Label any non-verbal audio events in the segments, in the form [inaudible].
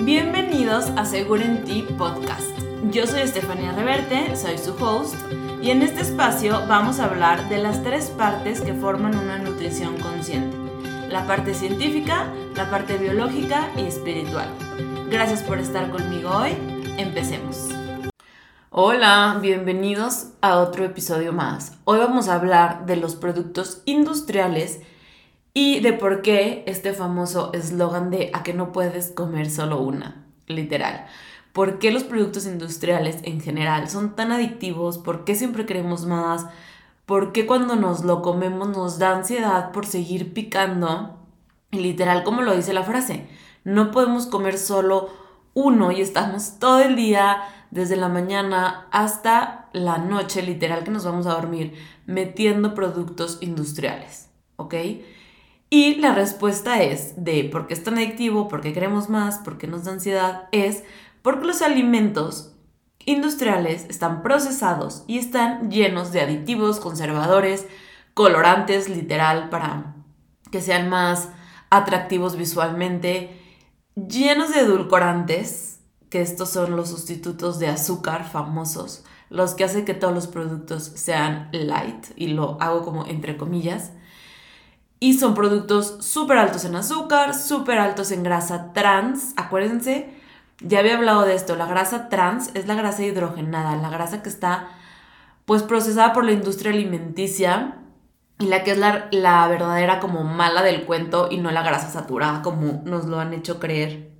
Bienvenidos a Seguro en Ti Podcast. Yo soy Estefanía Reverte, soy su host, y en este espacio vamos a hablar de las tres partes que forman una nutrición consciente. La parte científica, la parte biológica y espiritual. Gracias por estar conmigo hoy. Empecemos. Hola, bienvenidos a otro episodio más. Hoy vamos a hablar de los productos industriales y de por qué este famoso eslogan de a que no puedes comer solo una, literal. ¿Por qué los productos industriales en general son tan adictivos? ¿Por qué siempre queremos más? ¿Por qué cuando nos lo comemos nos da ansiedad por seguir picando? literal, como lo dice la frase, no podemos comer solo uno y estamos todo el día, desde la mañana hasta la noche, literal, que nos vamos a dormir, metiendo productos industriales, ¿ok? Y la respuesta es de por qué es tan adictivo, por qué queremos más, por qué nos da ansiedad, es porque los alimentos industriales están procesados y están llenos de aditivos, conservadores, colorantes, literal, para que sean más atractivos visualmente, llenos de edulcorantes, que estos son los sustitutos de azúcar famosos, los que hacen que todos los productos sean light, y lo hago como entre comillas, y son productos súper altos en azúcar, súper altos en grasa trans. Acuérdense, ya había hablado de esto. La grasa trans es la grasa hidrogenada, la grasa que está pues procesada por la industria alimenticia y la que es la, la verdadera como mala del cuento y no la grasa saturada como nos lo han hecho creer.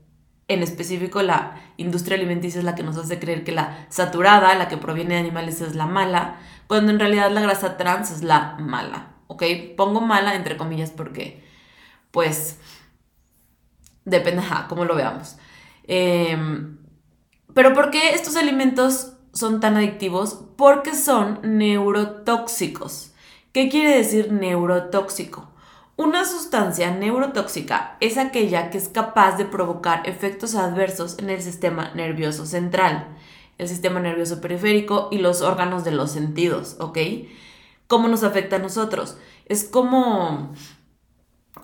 En específico la industria alimenticia es la que nos hace creer que la saturada, la que proviene de animales es la mala, cuando en realidad la grasa trans es la mala. ¿Ok? Pongo mala entre comillas porque, pues, depende, a cómo lo veamos. Em, pero ¿por qué estos alimentos son tan adictivos? Porque son neurotóxicos. ¿Qué quiere decir neurotóxico? Una sustancia neurotóxica es aquella que es capaz de provocar efectos adversos en el sistema nervioso central, el sistema nervioso periférico y los órganos de los sentidos, ¿ok? ¿Cómo nos afecta a nosotros? Es como,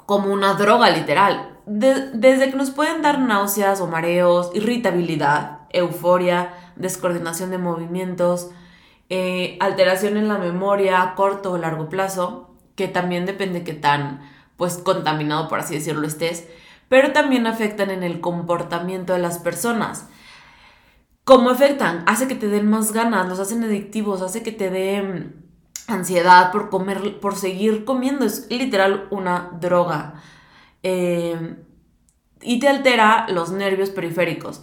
como una droga literal. desde que nos pueden dar náuseas o mareos, irritabilidad, euforia, descoordinación de movimientos, eh, alteración en la memoria a corto o largo plazo, que también depende qué tan pues contaminado, por así decirlo, estés, pero también afectan en el comportamiento de las personas. ¿Cómo afectan? Hace que te den más ganas, los hacen adictivos, hace que te den ansiedad por comer, por seguir comiendo. Es literal una droga. Eh, y te altera los nervios periféricos.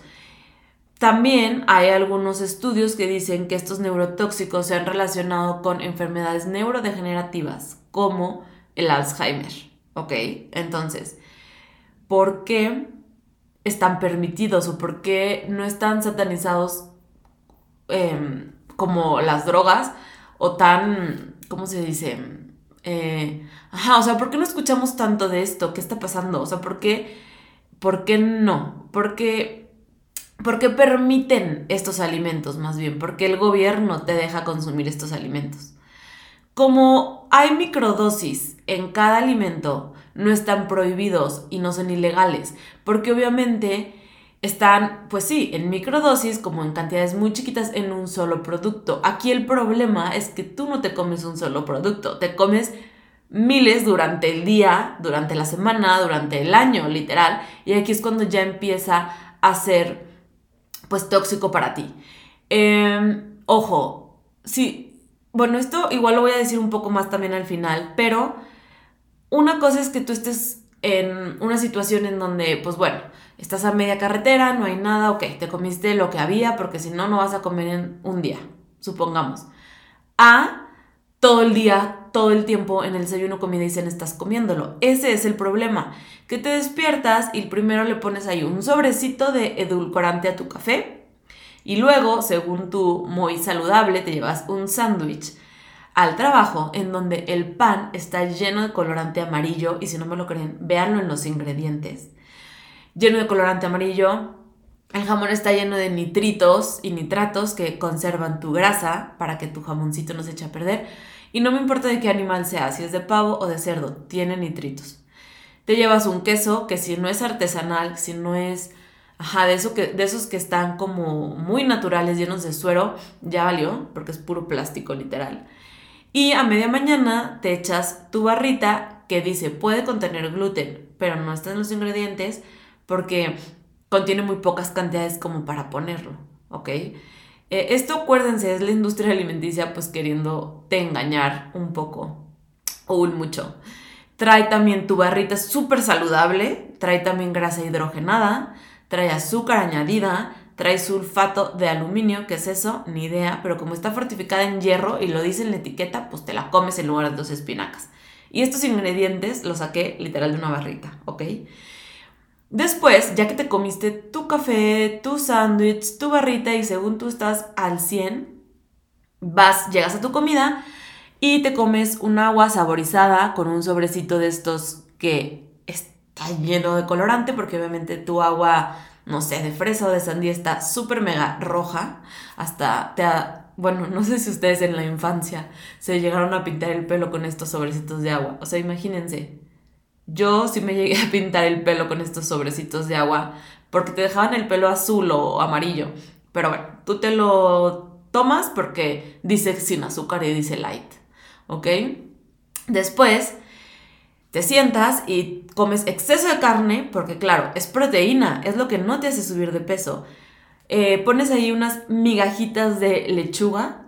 También hay algunos estudios que dicen que estos neurotóxicos se han relacionado con enfermedades neurodegenerativas como el Alzheimer. ¿Ok? Entonces, ¿por qué están permitidos o por qué no están satanizados em, como las drogas? O tan, ¿cómo se dice? Eh, ajá, o sea, ¿por qué no escuchamos tanto de esto? ¿Qué está pasando? O sea, ¿por qué, por qué no? ¿Por qué, ¿Por qué permiten estos alimentos más bien? ¿Por qué el gobierno te deja consumir estos alimentos? Como hay microdosis en cada alimento, no están prohibidos y no son ilegales, porque obviamente están, pues sí, en microdosis, como en cantidades muy chiquitas, en un solo producto. Aquí el problema es que tú no te comes un solo producto, te comes miles durante el día, durante la semana, durante el año, literal. Y aquí es cuando ya empieza a ser, pues, tóxico para ti. Em, ojo, sí, bueno, esto igual lo voy a decir un poco más también al final, pero una cosa es que tú estés en una situación en donde, pues bueno, estás a media carretera, no hay nada, ok, te comiste lo que había porque si no, no vas a comer en un día, supongamos. A todo el día, todo el tiempo en el desayuno, comida y cena estás comiéndolo. Ese es el problema, que te despiertas y primero le pones ahí un sobrecito de edulcorante a tu café y luego, según tú, muy saludable, te llevas un sándwich al trabajo en donde el pan está lleno de colorante amarillo y si no me lo creen, véanlo en los ingredientes lleno de colorante amarillo. El jamón está lleno de nitritos y nitratos que conservan tu grasa para que tu jamoncito no se eche a perder. Y no me importa de qué animal sea, si es de pavo o de cerdo, tiene nitritos. Te llevas un queso que si no es artesanal, si no es Ajá, de, que, de esos que están como muy naturales, llenos de suero, ya valió, porque es puro plástico literal. Y a media mañana te echas tu barrita que dice puede contener gluten, pero no están los ingredientes porque contiene muy pocas cantidades como para ponerlo, ¿ok? Eh, esto acuérdense, es la industria alimenticia pues queriendo te engañar un poco o un mucho. Trae también tu barrita súper saludable, trae también grasa hidrogenada, trae azúcar añadida, trae sulfato de aluminio, ¿qué es eso? Ni idea, pero como está fortificada en hierro y lo dice en la etiqueta, pues te la comes en lugar de dos espinacas. Y estos ingredientes los saqué literal de una barrita, ¿ok? Después, ya que te comiste tu café, tu sándwich, tu barrita y según tú estás al 100, vas, llegas a tu comida y te comes un agua saborizada con un sobrecito de estos que está lleno de colorante porque obviamente tu agua, no sé, de fresa o de sandía está súper mega roja. Hasta te ha, bueno, no sé si ustedes en la infancia se llegaron a pintar el pelo con estos sobrecitos de agua. O sea, imagínense. Yo sí me llegué a pintar el pelo con estos sobrecitos de agua porque te dejaban el pelo azul o amarillo. Pero bueno, tú te lo tomas porque dice sin azúcar y dice light. ¿Ok? Después te sientas y comes exceso de carne, porque claro, es proteína, es lo que no te hace subir de peso. Eh, pones ahí unas migajitas de lechuga.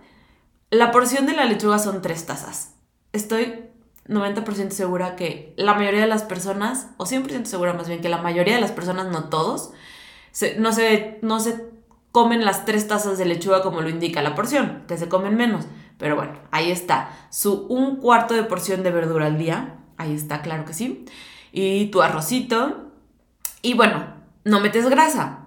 La porción de la lechuga son tres tazas. Estoy 90% segura que la mayoría de las personas, o 100% segura más bien que la mayoría de las personas, no todos, no, se, no se comen las tres tazas de lechuga como lo indica la porción, que se comen menos. Pero bueno, ahí está. Su un cuarto de porción de verdura al día Ahí está, claro que sí. Y tu arrocito. Y bueno, no metes grasa.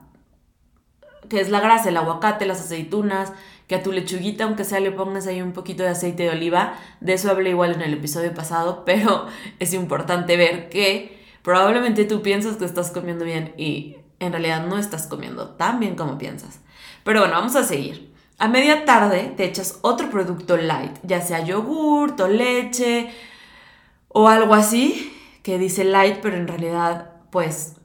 Que es la grasa, el aguacate, las aceitunas, que a tu lechuguita, aunque sea, le pongas ahí un poquito de aceite de oliva. De eso hablé igual en el episodio pasado, [laughs] pero es importante ver que probablemente tú piensas que estás comiendo bien y en realidad no estás comiendo tan bien como piensas. Pero bueno, vamos a seguir. A media tarde te echas otro producto light, ya sea yogurt o leche, o algo así, que dice light, pero en realidad, pues,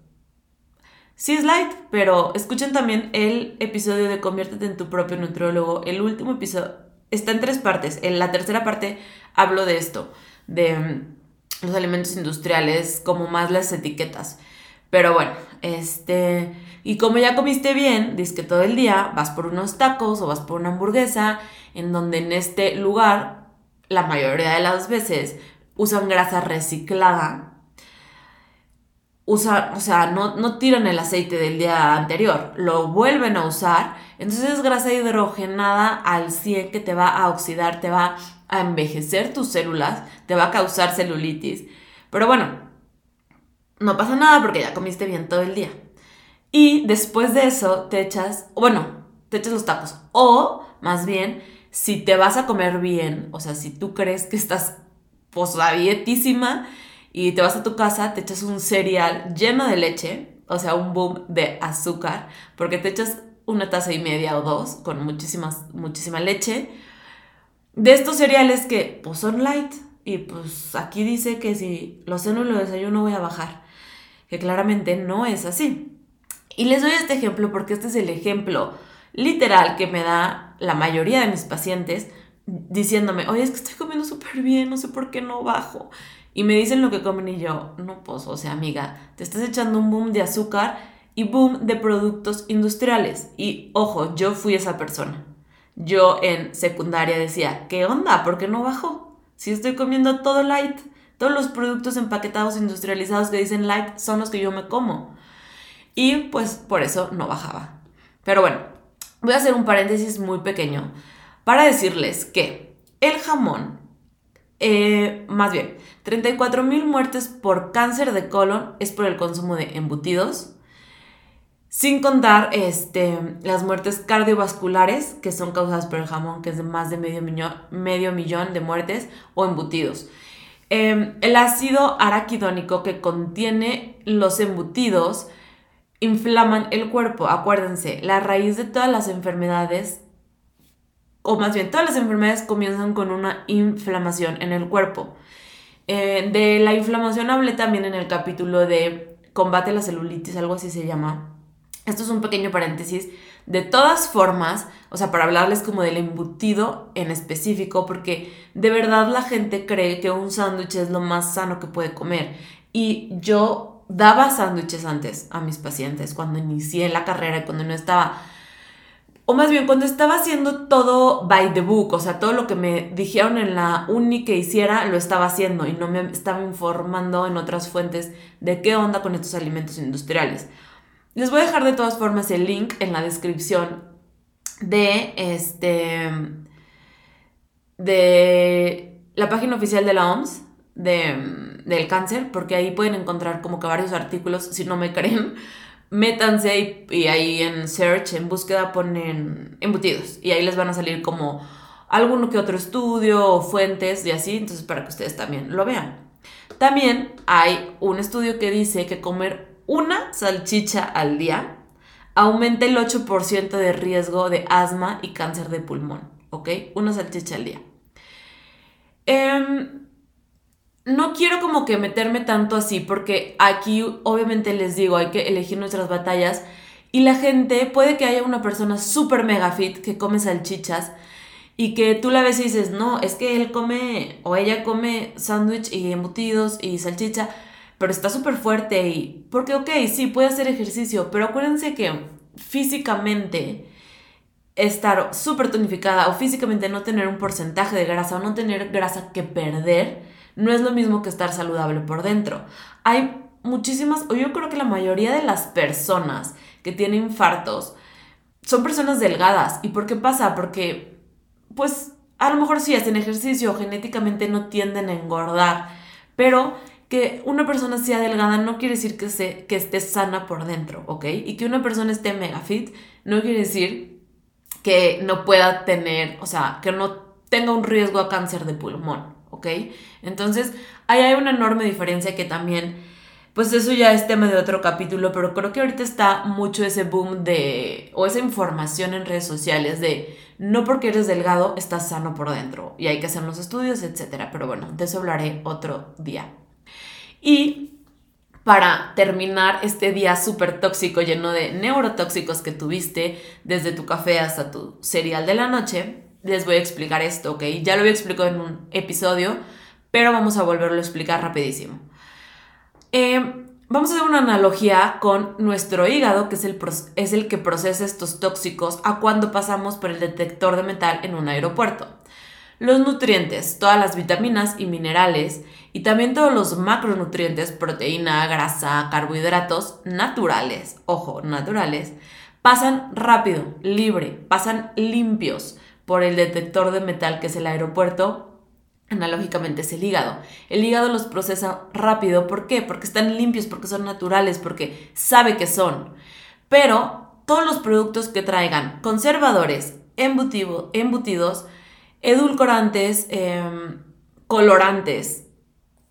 sí es light, pero escuchen también el episodio de Conviértete en tu propio nutriólogo. El último episodio está en tres partes. En la tercera parte hablo de esto, de mm, los alimentos industriales, como más las etiquetas. Pero bueno, este... Y como ya comiste bien, dices que todo el día vas por unos tacos o vas por una hamburguesa, en donde en este lugar, la mayoría de las veces, usan grasa reciclada, usan, o sea, no, no tiran el aceite del día anterior, lo vuelven a usar, entonces es grasa hidrogenada al 100 que te va a oxidar, te va a envejecer tus células, te va a causar celulitis. Pero bueno, no pasa nada porque ya comiste bien todo el día. Y después de eso te echas, bueno, te echas los tacos. O más bien, si te vas a comer bien, o sea, si tú crees que estás pues dietísima y te vas a tu casa, te echas un cereal lleno de leche, o sea, un boom de azúcar, porque te echas una taza y media o dos con muchísimas, muchísima leche. De estos cereales que pues son light y pues aquí dice que si los ceno y lo desayuno voy a bajar, que claramente no es así. Y les doy este ejemplo porque este es el ejemplo literal que me da la mayoría de mis pacientes diciéndome, oye, es que estoy comiendo súper bien, no sé por qué no bajo. Y me dicen lo que comen y yo, no, pues, o sea, amiga, te estás echando un boom de azúcar y boom de productos industriales. Y ojo, yo fui esa persona. Yo en secundaria decía, ¿qué onda? ¿Por qué no bajo? Si estoy comiendo todo light. Todos los productos empaquetados industrializados que dicen light son los que yo me como. Y pues por eso no bajaba. Pero bueno, voy a hacer un paréntesis muy pequeño para decirles que el jamón, eh, más bien, 34 mil muertes por cáncer de colon es por el consumo de embutidos, sin contar este, las muertes cardiovasculares que son causadas por el jamón, que es de más de medio millón, medio millón de muertes, o embutidos. Em, el ácido araquidónico que contiene los embutidos inflaman el cuerpo. Acuérdense, la raíz de todas las enfermedades o más bien todas las enfermedades comienzan con una inflamación en el cuerpo. Eh, de la inflamación hablé también en el capítulo de combate la celulitis, algo así se llama. esto es un pequeño paréntesis, de todas formas, o sea, para hablarles como del embutido en específico, porque de verdad la gente cree que un sándwich es lo más sano que puede comer. Y yo daba sándwiches antes a mis pacientes cuando inicié la carrera y cuando no estaba o más bien cuando estaba haciendo todo by the book, o sea, todo lo que me dijeron en la uni que hiciera, lo estaba haciendo y no me estaba informando en otras fuentes de qué onda con estos alimentos industriales. Les voy a dejar de todas formas el link en la descripción de este de la página oficial de la OMS de, del cáncer, porque ahí pueden encontrar como que varios artículos, si no me creen, métanse y, ahí en search, en búsqueda ponen embutidos y ahí les van a salir como alguno que otro estudio o fuentes y así, entonces para que ustedes también lo vean. También hay un estudio que dice que comer una salchicha al día aumenta el 8% de riesgo de asma y cáncer de pulmón, ¿ok? Una salchicha al día. Em, no quiero como que meterme tanto así, porque aquí obviamente les digo, hay que elegir nuestras batallas y la gente, puede que haya una persona súper mega fit que come salchichas y que tú la ves y dices, no, es que él come o ella come sándwich y embutidos y salchicha pero está súper fuerte y... Porque, ok, sí, puede hacer ejercicio, pero acuérdense que físicamente estar súper tonificada o físicamente no tener un porcentaje de grasa o no tener grasa que perder, no es lo mismo que estar saludable por dentro. Hay muchísimas, o yo creo que la mayoría de las personas que tienen infartos son personas delgadas. ¿Y por qué pasa? Porque, pues, a lo mejor sí hacen ejercicio, genéticamente no tienden a engordar, pero que una persona sea delgada no quiere decir que, se, que esté sana por dentro, ¿ok? Y que una persona esté mega fit no quiere decir que no pueda tener, o sea, que no tenga un riesgo a cáncer de pulmón, ¿ok? Entonces, ahí hay una enorme diferencia que también, pues eso ya es tema de otro capítulo, pero creo que ahorita está mucho ese boom de, o esa información en redes sociales de, no porque eres delgado, estás sano por dentro, y hay que hacer los estudios, etcétera. Pero bueno, de eso hablaré otro día. Y para terminar este día súper tóxico lleno de neurotóxicos que tuviste desde tu café hasta tu cereal de la noche, les voy a explicar esto, ¿ok? Ya lo había explicado en un episodio, pero vamos a volverlo a explicar rapidísimo. Eh, vamos a hacer una analogía con nuestro hígado, que es el, es el que procesa estos tóxicos a cuando pasamos por el detector de metal en un aeropuerto. Los nutrientes, todas las vitaminas y minerales, y también todos los macronutrientes, proteína, grasa, carbohidratos naturales, ojo, naturales, pasan rápido, libre, pasan limpios por el detector de metal que es el aeropuerto analógicamente es el hígado. El hígado los procesa rápido, ¿por qué? Porque están limpios, porque son naturales, porque sabe que son. Pero todos los productos que traigan conservadores, embutidos, edulcorantes, em, colorantes,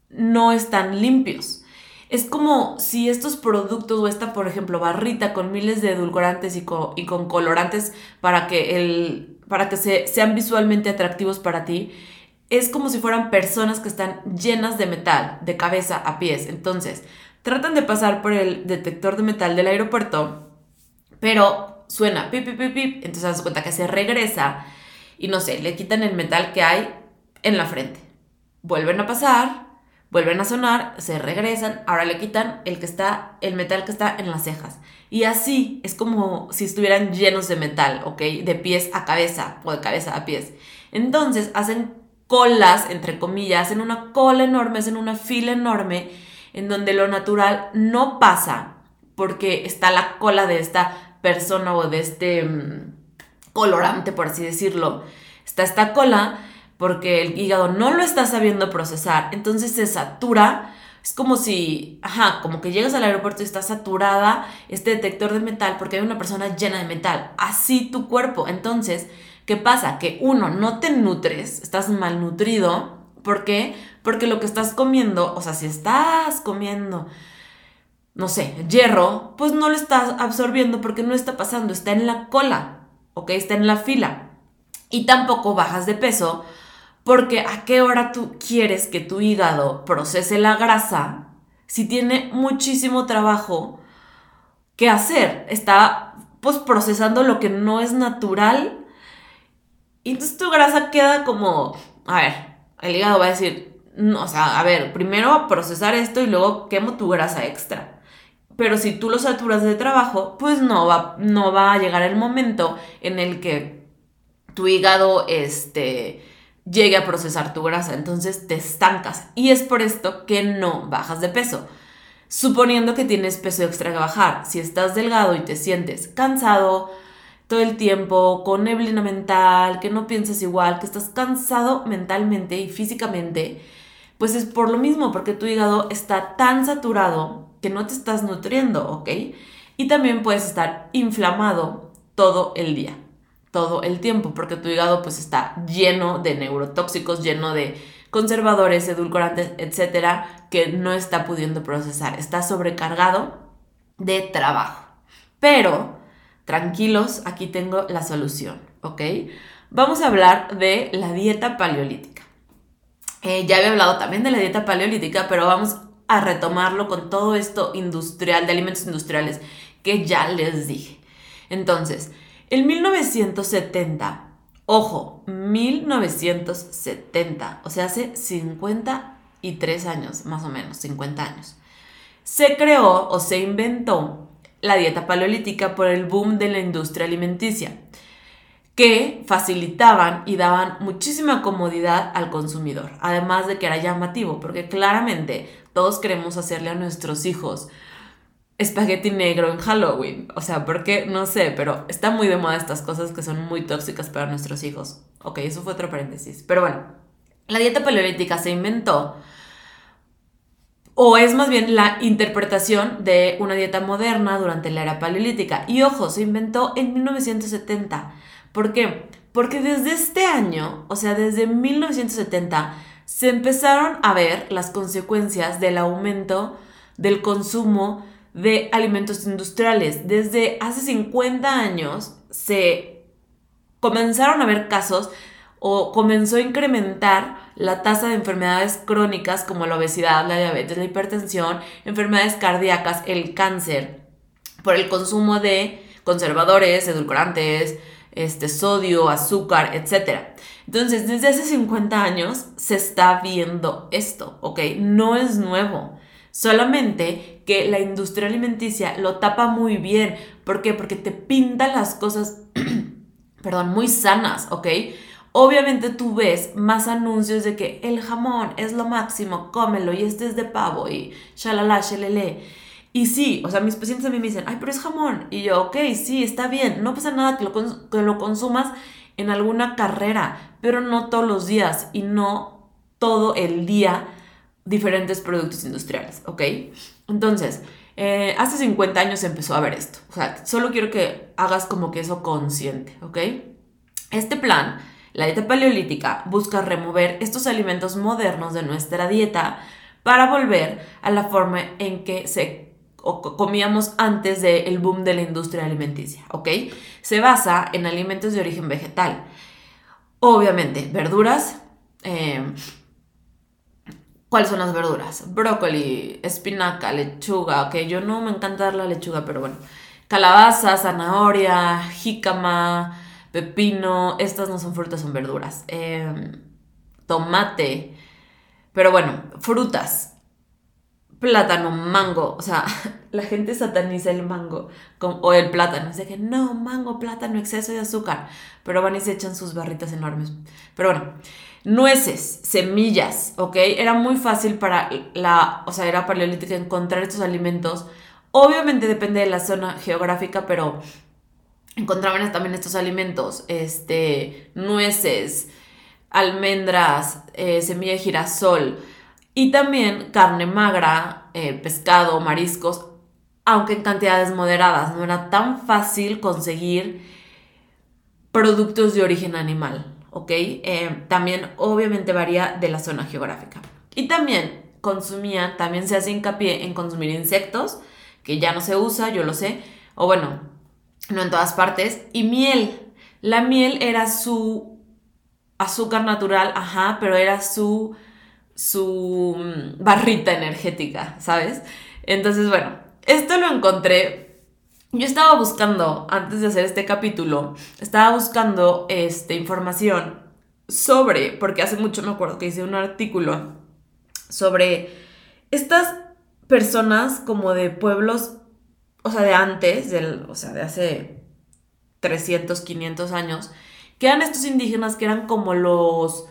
no están limpios. Es como si estos productos o esta, por ejemplo, barrita con miles de edulcorantes y, y con colorantes para que, el, para que se, sean visualmente atractivos para ti, es como si fueran personas que están llenas de metal, de cabeza a pies. Entonces, tratan de pasar por el detector de metal del aeropuerto, pero suena pip, pip, pip, pip. Entonces, das cuenta que se regresa y no sé, le quitan el metal que hay en la frente. Vuelven a pasar, vuelven a sonar, se regresan, ahora le quitan el que está, el metal que está en las cejas. Y así es como si estuvieran llenos de metal, ¿ok? De pies a cabeza o de cabeza a pies. Entonces hacen colas, entre comillas, hacen una cola enorme, hacen una fila enorme en donde lo natural no pasa porque está la cola de esta persona o de este mm, colorante, por así decirlo. Está esta cola porque el hígado no lo está sabiendo procesar, entonces se satura. Es como si, ajá, como que llegas al aeropuerto y está saturada este detector de metal porque hay una persona llena de metal. Así tu cuerpo. Entonces, ¿qué pasa? Que uno, no te nutres, estás malnutrido. ¿Por qué? Porque lo que estás comiendo, o sea, si estás comiendo, no sé, hierro, pues no lo estás absorbiendo porque no está pasando, está en la cola, ¿ok? Está en la fila. Y tampoco bajas de peso porque a qué hora tú quieres que tu hígado procese la grasa si tiene muchísimo trabajo ¿qué hacer? Está pues procesando lo que no es natural. Y entonces tu grasa queda como, a ver, el hígado va a decir, o sea, a ver, primero procesar esto y luego quemo tu grasa extra. Pero si tú lo saturas de trabajo, pues no va, no va a llegar el momento en el que tu hígado este, llegue a procesar tu grasa. Entonces te estancas. Y es por esto que no bajas de peso. Suponiendo que tienes peso extra que bajar. Si estás delgado y te sientes cansado todo el tiempo, con neblina mental, que no piensas igual, que estás cansado mentalmente y físicamente, pues es por lo mismo, porque tu hígado está tan saturado que no te estás nutriendo, ¿ok? Y también puedes estar inflamado todo el día, todo el tiempo, porque tu hígado pues está lleno de neurotóxicos, lleno de conservadores, edulcorantes, etcétera, que no está pudiendo procesar, está sobrecargado de trabajo. Pero, tranquilos, aquí tengo la solución, ¿ok? Vamos a hablar de la dieta paleolítica. Eh, ya había hablado también de la dieta paleolítica, pero vamos a retomarlo con todo esto industrial, de alimentos industriales, que ya les dije. Entonces, en 1970, ojo, 1970, o sea, hace 53 años, más o menos, 50 años, se creó o se inventó la dieta paleolítica por el boom de la industria alimenticia que facilitaban y daban muchísima comodidad al consumidor, además de que era llamativo, porque claramente todos queremos hacerle a nuestros hijos espagueti negro en Halloween. O sea, porque no sé, pero está muy de moda estas cosas que son muy tóxicas para nuestros hijos. Ok, eso fue otro paréntesis. Pero bueno, la dieta paleolítica se inventó, o es más bien la interpretación de una dieta moderna durante la era paleolítica. Y ojo, se inventó en 1970. ¿Por qué? Porque desde este año, o sea, desde 1970, se empezaron a ver las consecuencias del aumento del consumo de alimentos industriales. Desde hace 50 años se comenzaron a ver casos o comenzó a incrementar la tasa de enfermedades crónicas como la obesidad, la diabetes, la hipertensión, enfermedades cardíacas, el cáncer, por el consumo de conservadores, edulcorantes, este, sodio, azúcar, etc. Entonces, desde hace 50 años se está viendo esto, ¿ok? No es nuevo. Solamente que la industria alimenticia lo tapa muy bien. ¿Por qué? Porque te pinta las cosas, [clears throat] perdón, muy sanas, ¿ok? Obviamente tú ves más anuncios de que el jamón es lo máximo, cómelo y este es de pavo y shalala, shalele. Y sí, o sea, mis pacientes a mí me dicen, ay, pero es jamón. Y yo, ok, sí, está bien, no pasa nada que lo, que lo consumas en alguna carrera, pero no todos los días y no todo el día diferentes productos industriales, ¿ok? Entonces, eh, hace 50 años se empezó a ver esto. O sea, solo quiero que hagas como que eso consciente, ¿ok? Este plan, la dieta paleolítica, busca remover estos alimentos modernos de nuestra dieta para volver a la forma en que se comíamos antes del boom de la industria alimenticia, ¿ok? Se basa en alimentos de origen vegetal. Obviamente, verduras. Em, ¿Cuáles son las verduras? Brócoli, espinaca, lechuga, ok, yo no me encanta dar la lechuga, pero bueno. Calabaza, zanahoria, jícama, pepino, estas no son frutas, son verduras. Em, tomate, pero bueno, frutas, plátano, mango. O sea, [laughs] la gente sataniza el mango o el plátano. Dice que no, mango, plátano, exceso de azúcar. Pero van y se echan sus barritas enormes. Pero bueno, nueces, semillas, ¿ok? Era muy fácil para la, o sea, era paleolítica encontrar estos alimentos. Obviamente depende de la zona geográfica, pero encontraban también estos alimentos, este, nueces, almendras, eh, semilla de girasol y también carne magra, eh, pescado, mariscos, aunque en cantidades moderadas. No era tan fácil conseguir productos de origen animal, ¿ok? Eh, también obviamente varía de la zona geográfica. Y también consumían, también se hace hincapié en consumir insectos, que ya no se usa, yo lo sé, o bueno, no en todas partes, y miel. La miel era su azúcar natural, ajá, pero era su su mm, barrita energética, ¿sabes? Entonces, bueno, esto lo encontré yo estaba buscando, antes de hacer este capítulo, estaba buscando este, información sobre, porque hace mucho me acuerdo que hice un artículo sobre estas personas como de pueblos, o sea, de antes, del, o sea, de hace 300, 500 años, que eran estos indígenas que eran como los,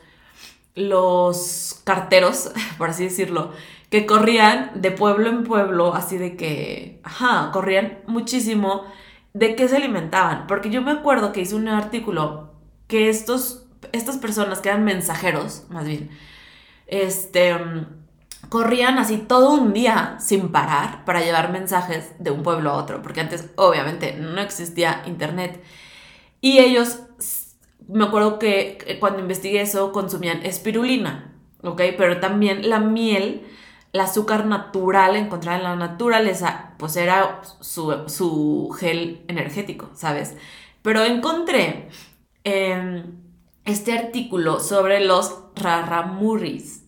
los carteros, [laughs] por así decirlo, que corrían de pueblo en pueblo, así de que, ajá, corrían muchísimo. ¿De qué se alimentaban? Porque yo me acuerdo que hice un artículo que estos, estas personas que eran mensajeros, más bien, este, corrían así todo un día sin parar para llevar mensajes de un pueblo a otro, porque antes obviamente no existía internet. Y ellos, me acuerdo que cuando investigué eso, consumían espirulina, ¿ok? Pero también la miel el azúcar natural encontrada en la naturaleza, pues era su, gel energético, ¿sabes? Pero encontré em, este artículo sobre los raramuris.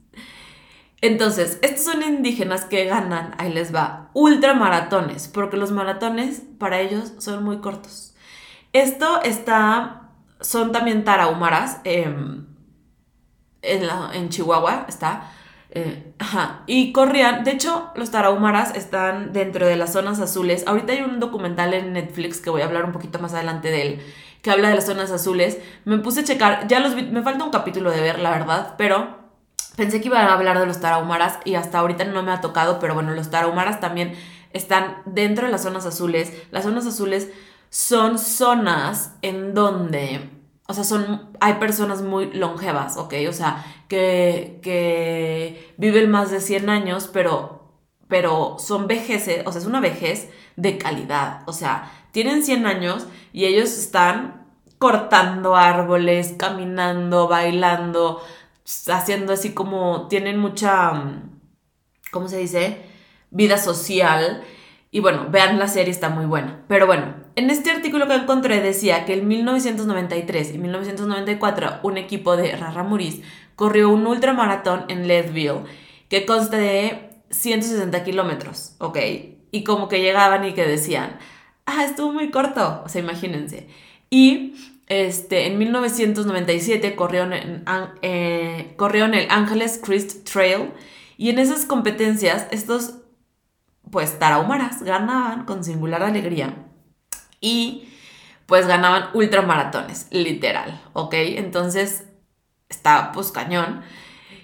Entonces, estos son indígenas que ganan, ahí les va, ultramaratones, porque los maratones para ellos son muy cortos. Esto está, son también tarahumaras, em, en, en Chihuahua está, eh, ajá. Y corrían, de hecho, los tarahumaras están dentro de las zonas azules. Ahorita hay un documental en Netflix que voy a hablar un poquito más adelante de él, que habla de las zonas azules. Me puse a checar, ya los vi, me falta un capítulo de ver, la verdad, pero pensé que iba a hablar de los tarahumaras y hasta ahorita no me ha tocado, pero bueno, los tarahumaras también están dentro de las zonas azules. Las zonas azules son zonas en donde o sea, son, hay personas muy longevas, ¿ok? O sea, que, que viven más de 100 años, pero, pero son vejeces, o sea, es una vejez de calidad. O sea, tienen 100 años y ellos están cortando árboles, caminando, bailando, haciendo así como, tienen mucha, ¿cómo se dice? Vida social. Y bueno, vean la serie, está muy buena. Pero bueno, en este artículo que encontré decía que en 1993 y 1994 un equipo de Raramuris corrió un ultramaratón en Leadville que consta de 160 kilómetros, ¿ok? Y como que llegaban y que decían, ah, estuvo muy corto, o sea, imagínense. Y este, en 1997 corrió en, eh, corrió en el Angeles Crest Trail y en esas competencias estos, pues, tarahumaras ganaban con singular alegría y pues ganaban ultramaratones, literal, ¿ok? Entonces está pues cañón.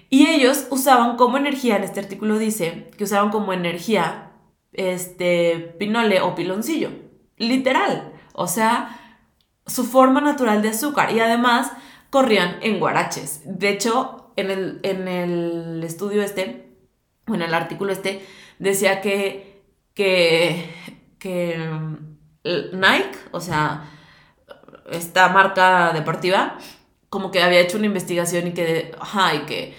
Y ellos usaban como energía, en este artículo dice, que usaban como energía este pinole o piloncillo, literal. O sea, su forma natural de azúcar. Y además corrían en guaraches. De hecho, en el, en el estudio este, o en el artículo este, decía que, que, que Nike, o sea, esta marca deportiva, como que había hecho una investigación y que, ajá, y que,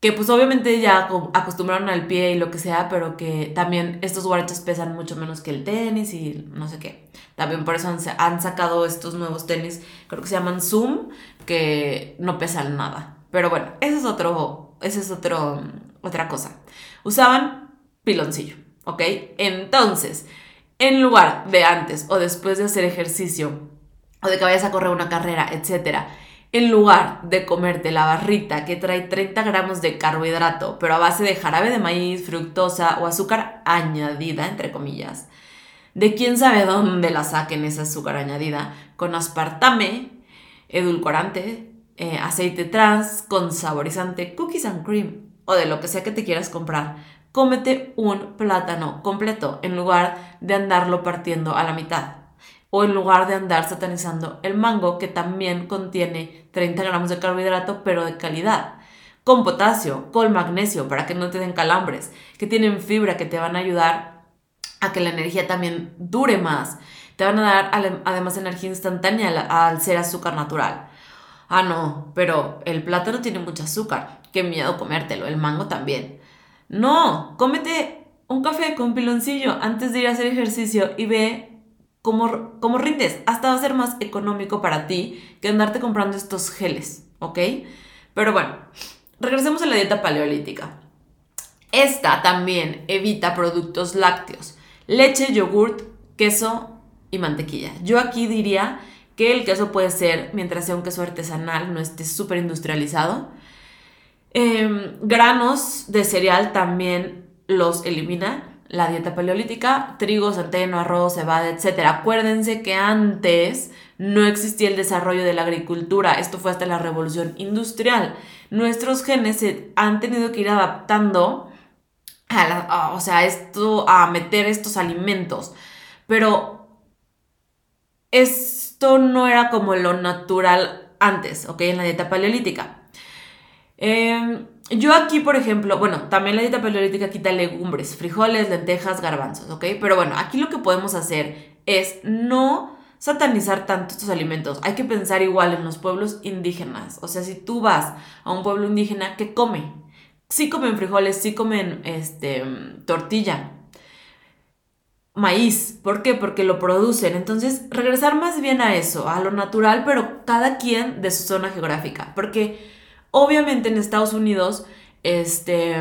que pues obviamente ya acostumbraron al pie y lo que sea, pero que también estos guaraches pesan mucho menos que el tenis y no sé qué. También por eso han, han sacado estos nuevos tenis, creo que se llaman Zoom, que no pesan nada. Pero bueno, ese es otro, ese es otro, otra cosa. Usaban piloncillo, ¿ok? Entonces, en lugar de antes o después de hacer ejercicio o de que vayas a correr una carrera, etc., en lugar de comerte la barrita que trae 30 gramos de carbohidrato, pero a base de jarabe de maíz, fructosa o azúcar añadida, entre comillas, de quién sabe dónde la saquen esa azúcar añadida, con aspartame, edulcorante, eh, aceite trans, con saborizante, cookies and cream, o de lo que sea que te quieras comprar, cómete un plátano completo en lugar de andarlo partiendo a la mitad. O en lugar de andar satanizando el mango, que también contiene 30 gramos de carbohidrato, pero de calidad. Con potasio, con magnesio, para que no te den calambres, que tienen fibra, que te van a ayudar a que la energía también dure más. Te van a dar además energía instantánea al ser azúcar natural. Ah, no, pero el plátano tiene mucho azúcar. Qué miedo comértelo. El mango también. No, cómete un café con piloncillo antes de ir a hacer ejercicio y ve cómo, cómo rindes. Hasta va a ser más económico para ti que andarte comprando estos geles, ¿ok? Pero bueno, regresemos a la dieta paleolítica. Esta también evita productos lácteos, leche, yogurt, queso y mantequilla. Yo aquí diría que el queso puede ser, mientras sea un queso artesanal, no esté súper industrializado. Em, granos de cereal también los elimina la dieta paleolítica, trigo, centeno, arroz, cebada, etc. Acuérdense que antes no existía el desarrollo de la agricultura, esto fue hasta la revolución industrial. Nuestros genes se han tenido que ir adaptando a, o sea, esto, a meter estos alimentos, pero esto no era como lo natural antes, ¿ok? En la dieta paleolítica. Eh, yo aquí, por ejemplo, bueno, también la dieta paleolítica quita legumbres, frijoles, lentejas, garbanzos, ¿ok? Pero bueno, aquí lo que podemos hacer es no satanizar tanto estos alimentos. Hay que pensar igual en los pueblos indígenas. O sea, si tú vas a un pueblo indígena, ¿qué come? Sí comen frijoles, sí comen este, tortilla, maíz. ¿Por qué? Porque lo producen. Entonces, regresar más bien a eso, a lo natural, pero cada quien de su zona geográfica. Porque Obviamente en Estados Unidos, este,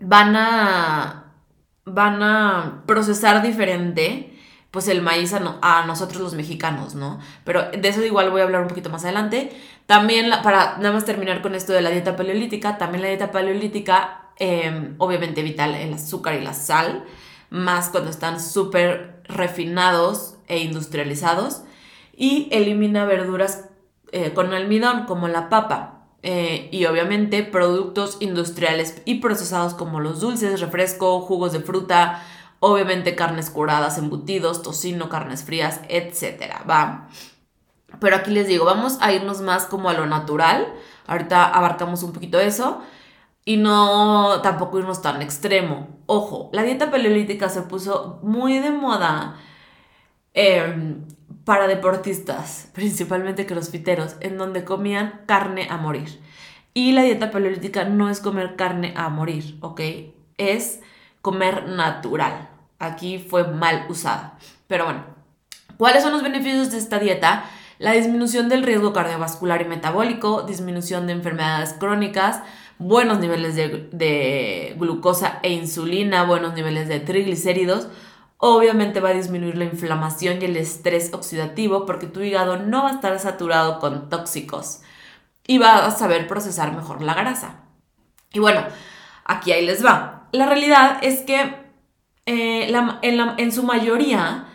van a, van a procesar diferente pues el maíz a, nosotros los mexicanos, ¿no? Pero de eso igual voy a hablar un poquito más adelante. También, para nada más terminar con esto de la dieta paleolítica, también la dieta paleolítica em, obviamente evita el azúcar y la sal, más cuando están súper refinados e industrializados, y elimina verduras eh, con almidón, como la papa. Eh, y obviamente productos industriales y procesados como los dulces, refresco, jugos de fruta, obviamente carnes curadas, embutidos, tocino, carnes frías, etc. Va. Pero aquí les digo, vamos a irnos más como a lo natural. Ahorita abarcamos un poquito eso. Y no tampoco irnos tan extremo. Ojo, la dieta paleolítica se puso muy de moda em, para deportistas, principalmente crossfiteros, en donde comían carne a morir. Y la dieta paleolítica no es comer carne a morir, ¿ok? Es comer natural. Aquí fue mal usada. Pero bueno, ¿cuáles son los beneficios de esta dieta? La disminución del riesgo cardiovascular y metabólico, disminución de enfermedades crónicas, buenos niveles de, de glucosa e insulina, buenos niveles de triglicéridos, Obviamente va a disminuir la inflamación y el estrés oxidativo porque tu hígado no va a estar saturado con tóxicos y va a saber procesar mejor la grasa. Y bueno, aquí ahí les va. La realidad es que eh, en, su mayoría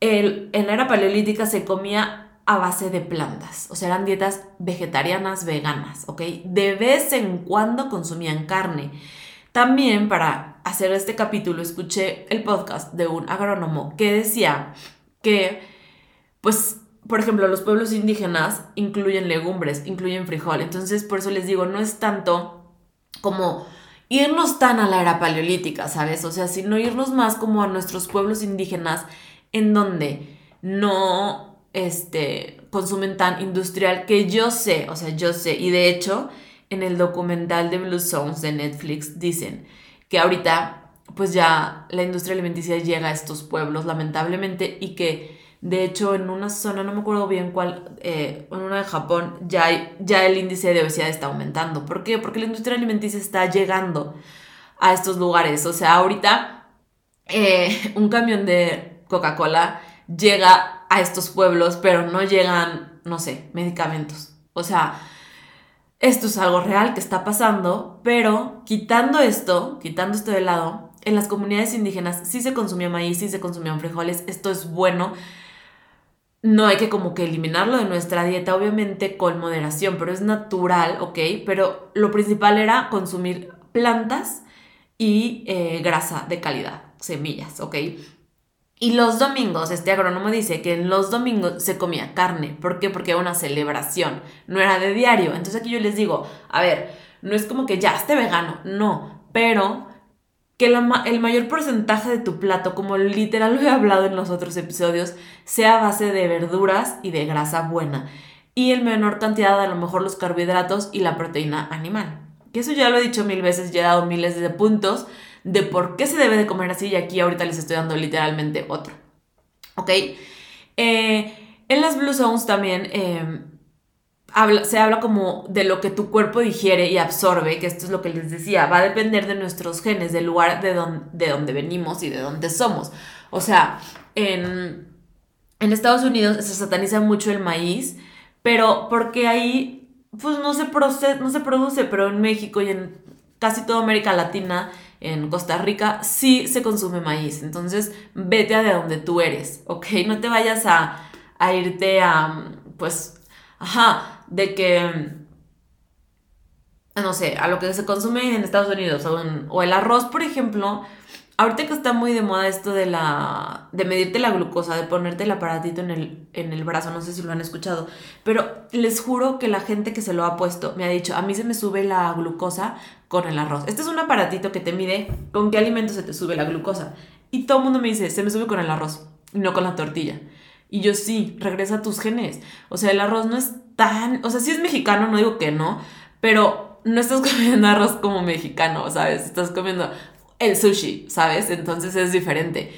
en la era paleolítica se comía a base de plantas, o sea, eran dietas vegetarianas, veganas, ¿ok? De vez en cuando consumían carne. También para hacer este capítulo escuché el podcast de un agrónomo que decía que, pues, por ejemplo, los pueblos indígenas incluyen legumbres, incluyen frijol. Entonces, por eso les digo, no es tanto como irnos tan a la era paleolítica, ¿sabes? O sea, sino irnos más como a nuestros pueblos indígenas en donde no este, consumen tan industrial que yo sé, o sea, yo sé, y de hecho, en el documental de Blue Zones de Netflix dicen que ahorita pues ya la industria alimenticia llega a estos pueblos lamentablemente y que de hecho en una zona, no me acuerdo bien cuál, eh, en una de Japón ya, ya el índice de obesidad está aumentando. ¿Por qué? Porque la industria alimenticia está llegando a estos lugares. O sea, ahorita eh, un camión de Coca-Cola llega a estos pueblos, pero no llegan, no sé, medicamentos. O sea, esto es algo real que está pasando, pero quitando esto, quitando esto de lado, en las comunidades indígenas sí se consumía maíz, sí se consumían frijoles, esto es bueno. No hay que como que eliminarlo de nuestra dieta, obviamente con moderación, pero es natural, ¿ok? Pero lo principal era consumir plantas y eh, grasa de calidad, semillas, ¿ok? Y los domingos, este agrónomo dice que en los domingos se comía carne. ¿Por qué? Porque era una celebración, no era de diario. Entonces aquí yo les digo, a ver, no es como que ya esté vegano, no, pero que el mayor porcentaje de tu plato, como literal lo he hablado en los otros episodios, sea a base de verduras y de grasa buena. Y en menor cantidad a lo mejor los carbohidratos y la proteína animal. Que eso ya lo he dicho mil veces, ya he dado miles de puntos de por qué se debe de comer así y aquí ahorita les estoy dando literalmente otro. ¿Ok? Eh, en las Blue Zones también eh, se habla como de lo que tu cuerpo digiere y absorbe, que esto es lo que les decía, va a depender de nuestros genes, del lugar de, de donde venimos y de donde somos. O sea, en en Estados Unidos se sataniza mucho el maíz, pero porque ahí pues no se, no se produce, pero en México y en casi toda América Latina, en Costa Rica, sí se consume maíz. Entonces, vete a de donde tú eres, ¿ok? No te vayas a, a irte a, pues, ajá, de que, no sé, a lo que se consume en Estados Unidos, o, o el arroz, por ejemplo, ahorita que está muy de moda esto de la de medirte la glucosa, de ponerte el aparatito en el, en el brazo, no sé si lo han escuchado, pero les juro que la gente que se lo ha puesto me ha dicho, a mí se me sube la glucosa con el arroz. Este es un aparatito que te mide con qué alimento se te sube la glucosa. Y todo el mundo me dice, se me sube con el arroz, y no con la tortilla. Y yo sí, regresa a tus genes. O sea, el arroz no es tan, o sea, sí es mexicano, no digo que no, pero no estás [laughs] comiendo arroz como mexicano, ¿sabes? Estás comiendo el sushi, ¿sabes? Entonces es diferente.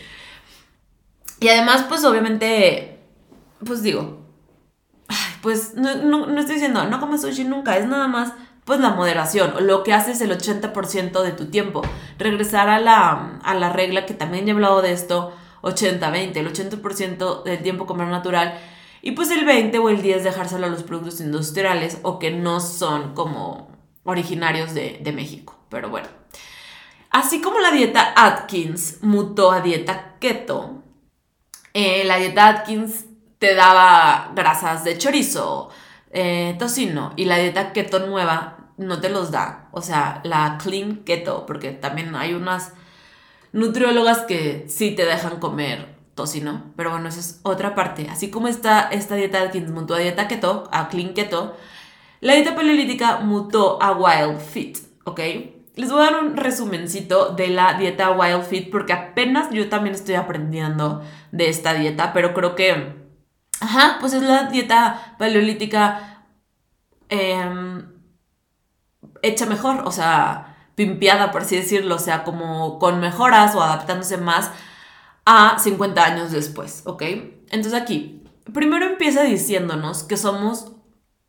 Y además, pues obviamente, pues digo, pues no, estoy diciendo, no comes sushi nunca, es nada más pues la moderación, lo que haces el 80% de tu tiempo. Regresar a la, a la regla que también he hablado de esto, 80-20, el 80% del tiempo comer natural y pues el 20 o el 10 dejárselo a los productos industriales o que no son como originarios de, de México. Pero bueno. Así como la dieta Atkins mutó a dieta keto, eh, la dieta Atkins te daba grasas de chorizo, eh, tocino, y la dieta keto nueva no te los da. O sea, la clean keto, porque también hay unas nutriólogas que sí te dejan comer tocino, pero bueno, esa es otra parte. Así como está esta dieta Atkins mutó a dieta keto, a clean keto, la dieta paleolítica mutó a wild fit, ¿ok? Les voy a dar un resumencito de la dieta Wild Fit porque apenas yo también estoy aprendiendo de esta dieta, pero creo que, ajá, pues es la dieta paleolítica em, hecha mejor, o sea, pimpeada, por así decirlo, o sea, como con mejoras o adaptándose más a 50 años después, ¿ok? Entonces aquí, primero empieza diciéndonos que somos,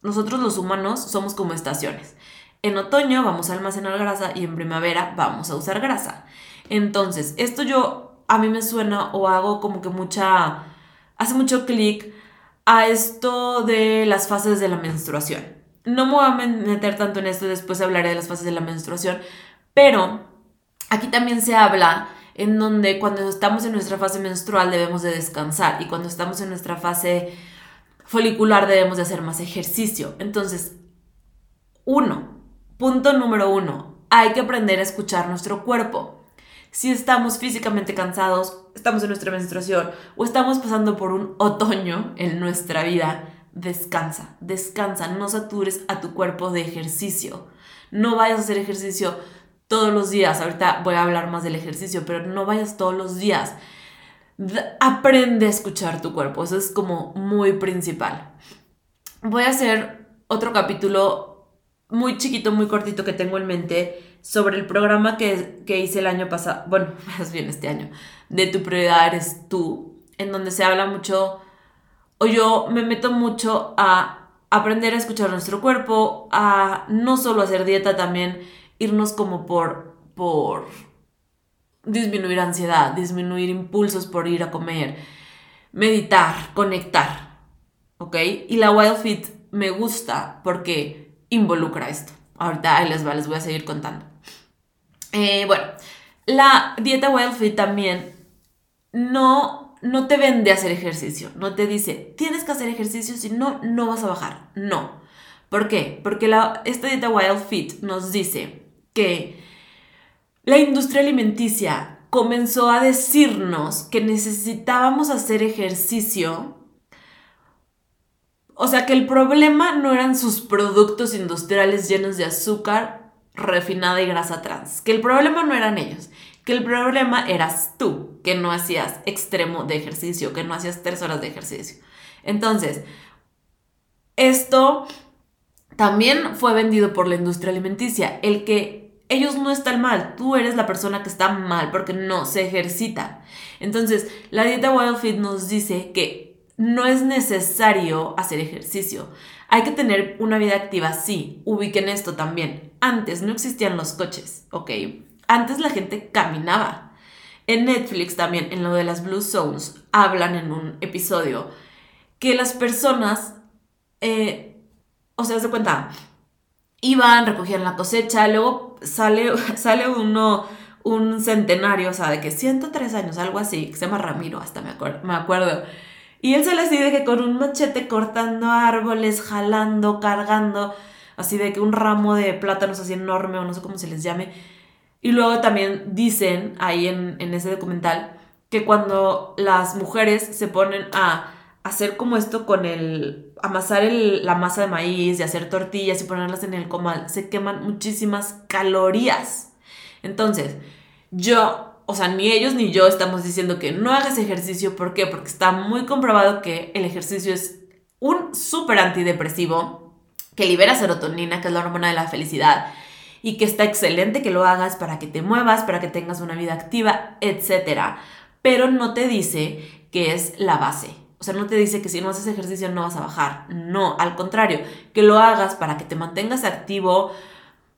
nosotros los humanos somos como estaciones. En otoño vamos a almacenar grasa y en primavera vamos a usar grasa. Entonces, esto yo a mí me suena o hago como que mucha, hace mucho clic a esto de las fases de la menstruación. No me voy a meter tanto en esto, después hablaré de las fases de la menstruación, pero aquí también se habla en donde cuando estamos en nuestra fase menstrual debemos de descansar y cuando estamos en nuestra fase folicular debemos de hacer más ejercicio. Entonces, uno, Punto número uno, hay que aprender a escuchar nuestro cuerpo. Si estamos físicamente cansados, estamos en nuestra menstruación o estamos pasando por un otoño en nuestra vida, descansa, descansa, no satures a tu cuerpo de ejercicio. No vayas a hacer ejercicio todos los días. Ahorita voy a hablar más del ejercicio, pero no vayas todos los días. Aprende a escuchar tu cuerpo, eso es como muy principal. Voy a hacer otro capítulo muy chiquito, muy cortito que tengo en mente sobre el programa que, hice el año pasado, bueno, [laughs] más bien este año, de tu prioridad eres tú, en donde se habla mucho, o yo me meto mucho a aprender a escuchar nuestro cuerpo, a no solo hacer dieta, también irnos como por, por disminuir ansiedad, disminuir impulsos por ir a comer, meditar, conectar, ¿ok? Y la Wild Fit me gusta porque involucra esto. Ahorita ahí les, voy a seguir contando. Eh, bueno, la dieta Wild Fit también no, no te vende hacer ejercicio, no te dice, tienes que hacer ejercicio, si no, no vas a bajar. No. ¿Por qué? Porque la, esta dieta Wild Fit nos dice que la industria alimenticia comenzó a decirnos que necesitábamos hacer ejercicio o sea que el problema no eran sus productos industriales llenos de azúcar refinada y grasa trans, que el problema no eran ellos, que el problema eras tú, que no hacías extremo de ejercicio, que no hacías tres horas de ejercicio. Entonces, esto también fue vendido por la industria alimenticia, el que ellos no están mal, tú eres la persona que está mal porque no se ejercita. Entonces, la dieta Wild Fit nos dice que no es necesario hacer ejercicio. Hay que tener una vida activa, sí. Ubiquen esto también. Antes no existían los coches, ¿ok? Antes la gente caminaba. En Netflix también, en lo de las Blue Zones, hablan en un episodio que las personas, eh, o sea, se cuenta, iban, recogían la cosecha, luego sale, [laughs] sale uno, un centenario, o sea, de que 103 años, algo así, que se llama Ramiro, hasta me, me acuerdo. Y él sale así de que con un machete cortando árboles, jalando, cargando, así de que un ramo de plátanos así enorme, o no sé cómo se les llame. Y luego también dicen ahí en, en ese documental que cuando las mujeres se ponen a hacer como esto con el amasar la masa de maíz y hacer tortillas y ponerlas en el comal, se queman muchísimas calorías. Entonces, yo, o sea, ni ellos ni yo estamos diciendo que no hagas ejercicio. ¿Por qué? Porque está muy comprobado que el ejercicio es un súper antidepresivo que libera serotonina, que es la hormona de la felicidad, y que está excelente que lo hagas para que te muevas, para que tengas una vida activa, etc. Pero no te dice que es la base. O sea, no te dice que si no haces ejercicio no vas a bajar. No, al contrario, que lo hagas para que te mantengas activo.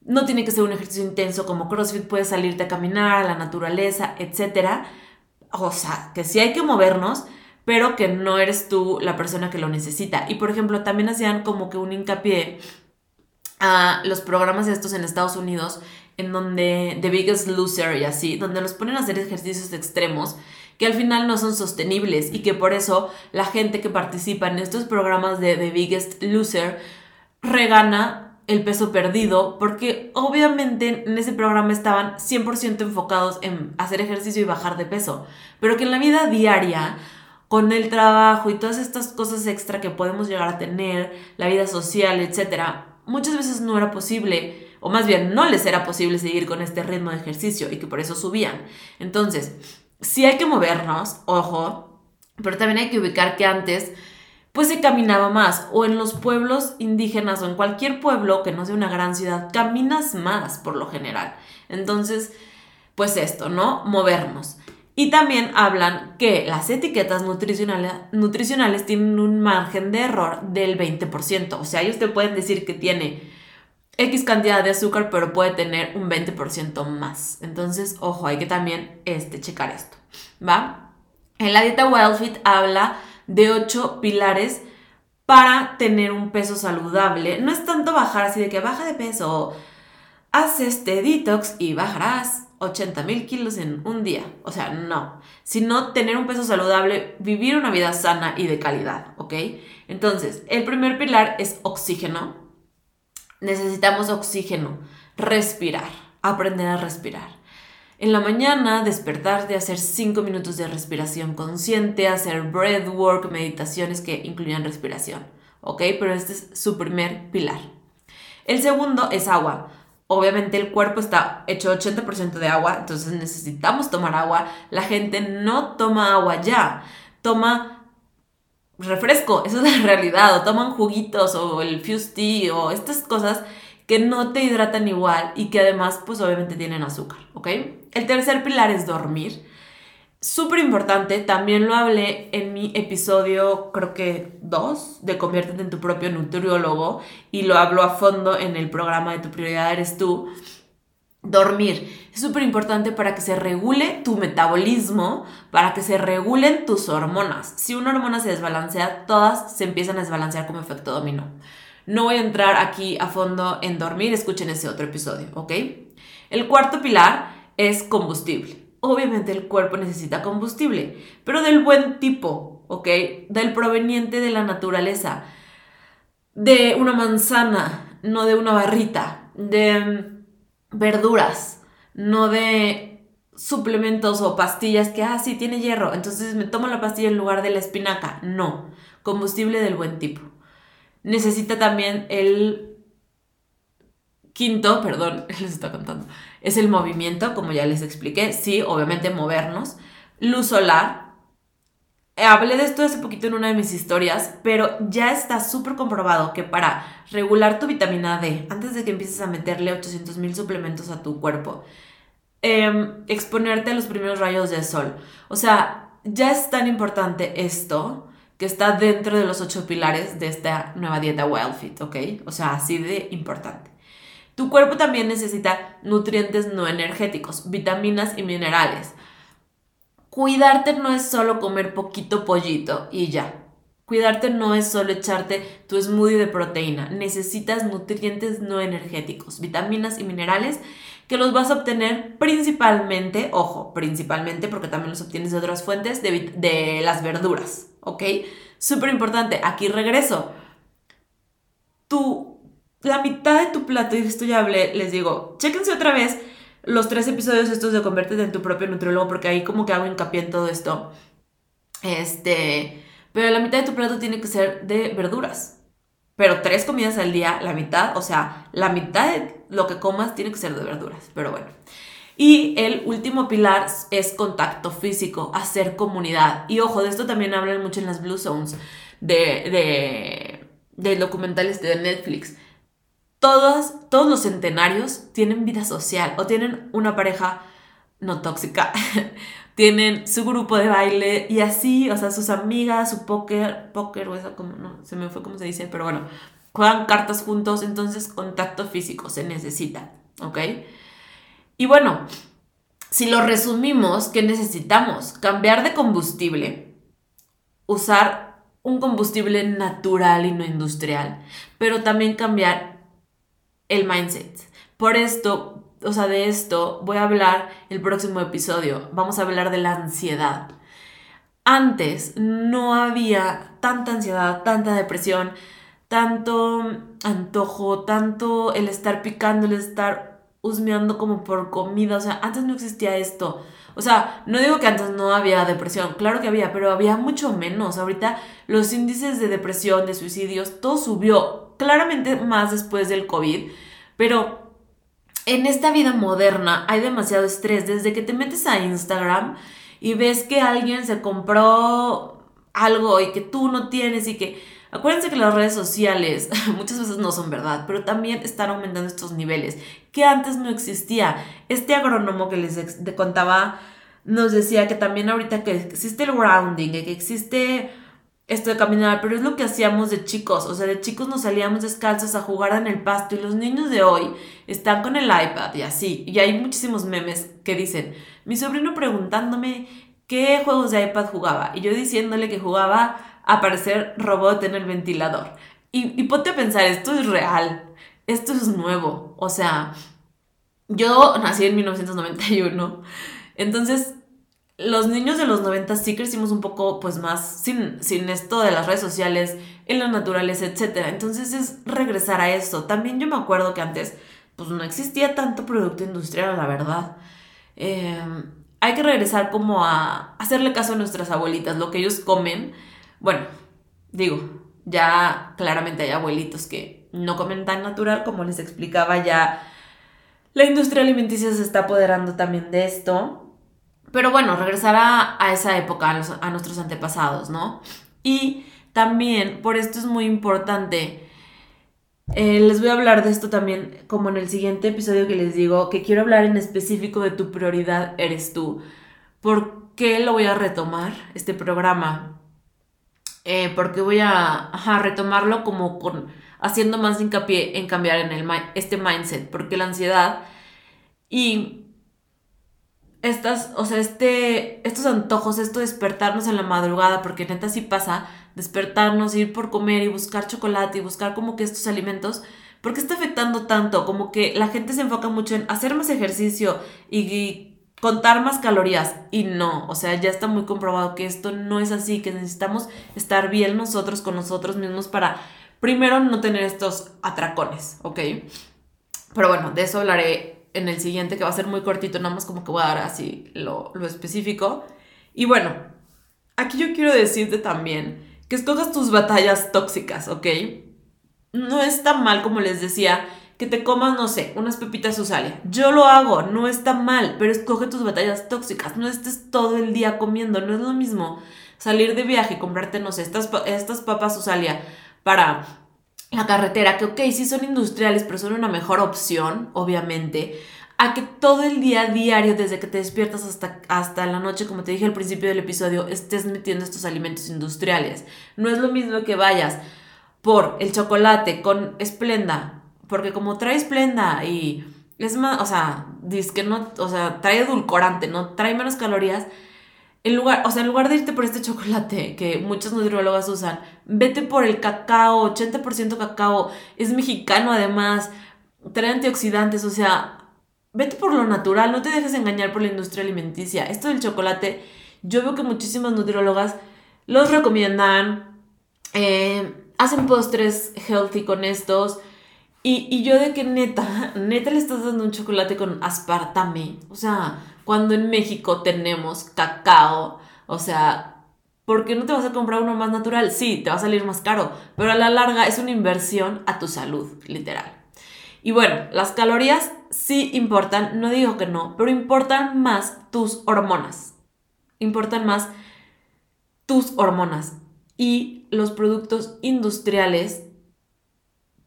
No tiene que ser un ejercicio intenso como CrossFit, puedes salirte a caminar, a la naturaleza, etc. O sea, que sí hay que movernos, pero que no eres tú la persona que lo necesita. Y por ejemplo, también hacían como que un hincapié a los programas estos en Estados Unidos, en donde The Biggest Loser y así, donde los ponen a hacer ejercicios extremos que al final no son sostenibles y que por eso la gente que participa en estos programas de The Biggest Loser regana el peso perdido porque obviamente en ese programa estaban 100% enfocados en hacer ejercicio y bajar de peso, pero que en la vida diaria con el trabajo y todas estas cosas extra que podemos llegar a tener, la vida social, etcétera, muchas veces no era posible, o más bien no les era posible seguir con este ritmo de ejercicio y que por eso subían. Entonces, sí hay que movernos, ojo, pero también hay que ubicar que antes pues se caminaba más o en los pueblos indígenas o en cualquier pueblo que no sea una gran ciudad, caminas más por lo general. Entonces, pues esto, ¿no? Movernos. Y también hablan que las etiquetas nutricionales, nutricionales tienen un margen de error del 20%. O sea, ellos te pueden decir que tiene X cantidad de azúcar, pero puede tener un 20% más. Entonces, ojo, hay que también este, checar esto, ¿va? En la dieta WildFit habla de 8 pilares para tener un peso saludable. No es tanto bajar así de que baja de peso, haz este detox y bajarás 80 mil kilos en un día. O sea, no. Sino tener un peso saludable, vivir una vida sana y de calidad, ¿ok? Entonces, el primer pilar es oxígeno necesitamos oxígeno, respirar, aprender a respirar. En la mañana, despertarte, hacer 5 minutos de respiración consciente, hacer breathwork, meditaciones que incluyan respiración. ¿Ok? Pero este es su primer pilar. El segundo es agua. Obviamente el cuerpo está hecho 80% de agua, entonces necesitamos tomar agua. La gente no toma agua ya, toma refresco, [laughs] eso es la realidad, o toman juguitos o el Fuse Tea o estas cosas que no te hidratan igual y que además pues obviamente tienen azúcar, ¿ok? El tercer pilar es dormir. Súper importante, también lo hablé en mi episodio, creo que dos, de Conviértete en tu propio nutriólogo, y lo hablo a fondo en el programa de Tu prioridad eres tú. Dormir es súper importante para que se regule tu metabolismo, para que se regulen tus hormonas. Si una hormona se desbalancea, todas se empiezan a desbalancear como efecto dominó. No voy a entrar aquí a fondo en dormir, escuchen ese otro episodio, ¿ok? El cuarto pilar es combustible. Obviamente el cuerpo necesita combustible, pero del buen tipo, ¿ok? Del proveniente de la naturaleza, de una manzana, no de una barrita, de verduras, no de suplementos o pastillas que, ah, sí, tiene hierro, entonces me tomo la pastilla en lugar de la espinaca. No, combustible del buen tipo. Necesita también el quinto, perdón, [laughs] les está contando, es el movimiento, como ya les expliqué, sí, obviamente movernos, luz solar, Hablé de esto hace poquito en una de mis historias, pero ya está súper comprobado que para regular tu vitamina D, antes de que empieces a meterle 800 mil suplementos a tu cuerpo, em, exponerte a los primeros rayos de sol. O sea, ya es tan importante esto que está dentro de los ocho pilares de esta nueva dieta WildFit, ¿ok? O sea, así de importante. Tu cuerpo también necesita nutrientes no energéticos, vitaminas y minerales cuidarte no es solo comer poquito pollito y ya. Cuidarte no es solo echarte tu smoothie de proteína. Necesitas nutrientes no energéticos, vitaminas y minerales que los vas a obtener principalmente, ojo, principalmente porque también los obtienes de otras fuentes, de, de las verduras, ¿ok? Súper importante, aquí regreso. Tu, la mitad de tu plato, y esto ya hablé, les digo, chéquense otra vez los tres episodios estos de Convértete en tu propio nutriólogo, porque ahí como que hago hincapié en todo esto. Este, pero la mitad de tu plato tiene que ser de verduras. Pero tres comidas al día, la mitad, o sea, la mitad de lo que comas tiene que ser de verduras. Pero bueno. Y el último pilar es contacto físico, hacer comunidad. Y ojo, de esto también hablan mucho en las Blue Zones de, de, de documentales de Netflix todos, los centenarios tienen vida social o tienen una pareja no tóxica, [laughs] tienen su grupo de baile y así, o sea, sus amigas, su póker, póker o eso como, no, se me fue como se dice, pero bueno, juegan cartas juntos, entonces contacto físico se necesita, ¿ok? Y bueno, si lo resumimos, ¿qué necesitamos? Cambiar de combustible, usar un combustible natural y no industrial, pero también cambiar el mindset. Por esto, o sea, de esto voy a hablar el próximo episodio. Vamos a hablar de la ansiedad. Antes no había tanta ansiedad, tanta depresión, tanto antojo, tanto el estar picando, el estar husmeando como por comida. O sea, antes no existía esto. O sea, no digo que antes no había depresión, claro que había, pero había mucho menos. Ahorita los índices de depresión, de suicidios, todo subió. Claramente más después del COVID, pero en esta vida moderna hay demasiado estrés. Desde que te metes a Instagram y ves que alguien se compró algo y que tú no tienes y que... Acuérdense que las redes sociales [laughs] muchas veces no son verdad, pero también están aumentando estos niveles que antes no existía. Este agrónomo que les contaba nos decía que también ahorita que existe el grounding, que existe esto de caminar, pero es lo que hacíamos de chicos, o sea, de chicos nos salíamos descalzos a jugar en el pasto y los niños de hoy están con el iPad y así, y hay muchísimos memes que dicen, mi sobrino preguntándome qué juegos de iPad jugaba y yo diciéndole que jugaba a aparecer robot en el ventilador. Y, y ponte a pensar, esto es real, esto es nuevo, o sea, yo nací en 1991, entonces los niños de los 90 sí crecimos un poco pues más sin, sin esto de las redes sociales, en la naturaleza, etc. Entonces es regresar a esto. También yo me acuerdo que antes pues no existía tanto producto industrial, la verdad. Em, hay que regresar como a hacerle caso a nuestras abuelitas, lo que ellos comen. Bueno, digo, ya claramente hay abuelitos que no comen tan natural como les explicaba ya. La industria alimenticia se está apoderando también de esto. Pero bueno, regresar a, esa época, a, nuestros antepasados, ¿no? Y también, por esto es muy importante, eh, les voy a hablar de esto también, como en el siguiente episodio que les digo, que quiero hablar en específico de tu prioridad eres tú. ¿Por qué lo voy a retomar, este programa? Eh, porque voy a retomarlo como con, haciendo más hincapié en cambiar en el, este mindset, porque la ansiedad y estas, o sea, este, estos antojos, esto despertarnos en la madrugada, porque neta sí pasa, despertarnos, ir por comer y buscar chocolate y buscar como que estos alimentos, ¿por qué está afectando tanto? Como que la gente se enfoca mucho en hacer más ejercicio y, contar más calorías y no, o sea, ya está muy comprobado que esto no es así, que necesitamos estar bien nosotros con nosotros mismos para primero no tener estos atracones, ¿ok? Pero bueno, de eso hablaré en el siguiente, que va a ser muy cortito, nada más como que voy a dar así lo, lo específico. Y bueno, aquí yo quiero decirte también que escojas tus batallas tóxicas, ¿ok? No está mal, como les decía, que te comas, no sé, unas pepitas usalia. Yo lo hago, no está mal, pero escoge tus batallas tóxicas. No estés todo el día comiendo, no es lo mismo salir de viaje comprarte, no sé, estas, estas papas usalia para la carretera, que ok, sí son industriales, pero son una mejor opción, obviamente, a que todo el día diario, desde que te despiertas hasta, hasta la noche, como te dije al principio del episodio, estés metiendo estos alimentos industriales. No es lo mismo que vayas por el chocolate con esplenda, porque como trae esplenda y es más, o sea, dice que no, o sea, trae edulcorante, no trae menos calorías, en lugar, o sea, lugar de irte por este chocolate que muchas nutriólogas usan, vete por el cacao, 80% cacao, es mexicano además, trae antioxidantes, o sea, vete por lo natural, no te dejes engañar por la industria alimenticia. Esto del chocolate, yo veo que muchísimas nutriólogas los recomiendan, eh, hacen postres healthy con estos. Y, y, yo de que neta, [laughs] neta le estás dando un chocolate con aspartame. O sea, cuando en México tenemos cacao, o sea, ¿por qué no te vas a comprar uno más natural? Sí, te va a salir más caro, pero a la larga es una inversión a tu salud, literal. Y bueno, las calorías sí importan, no digo que no, pero importan más tus hormonas. Importan más tus hormonas. Y los productos industriales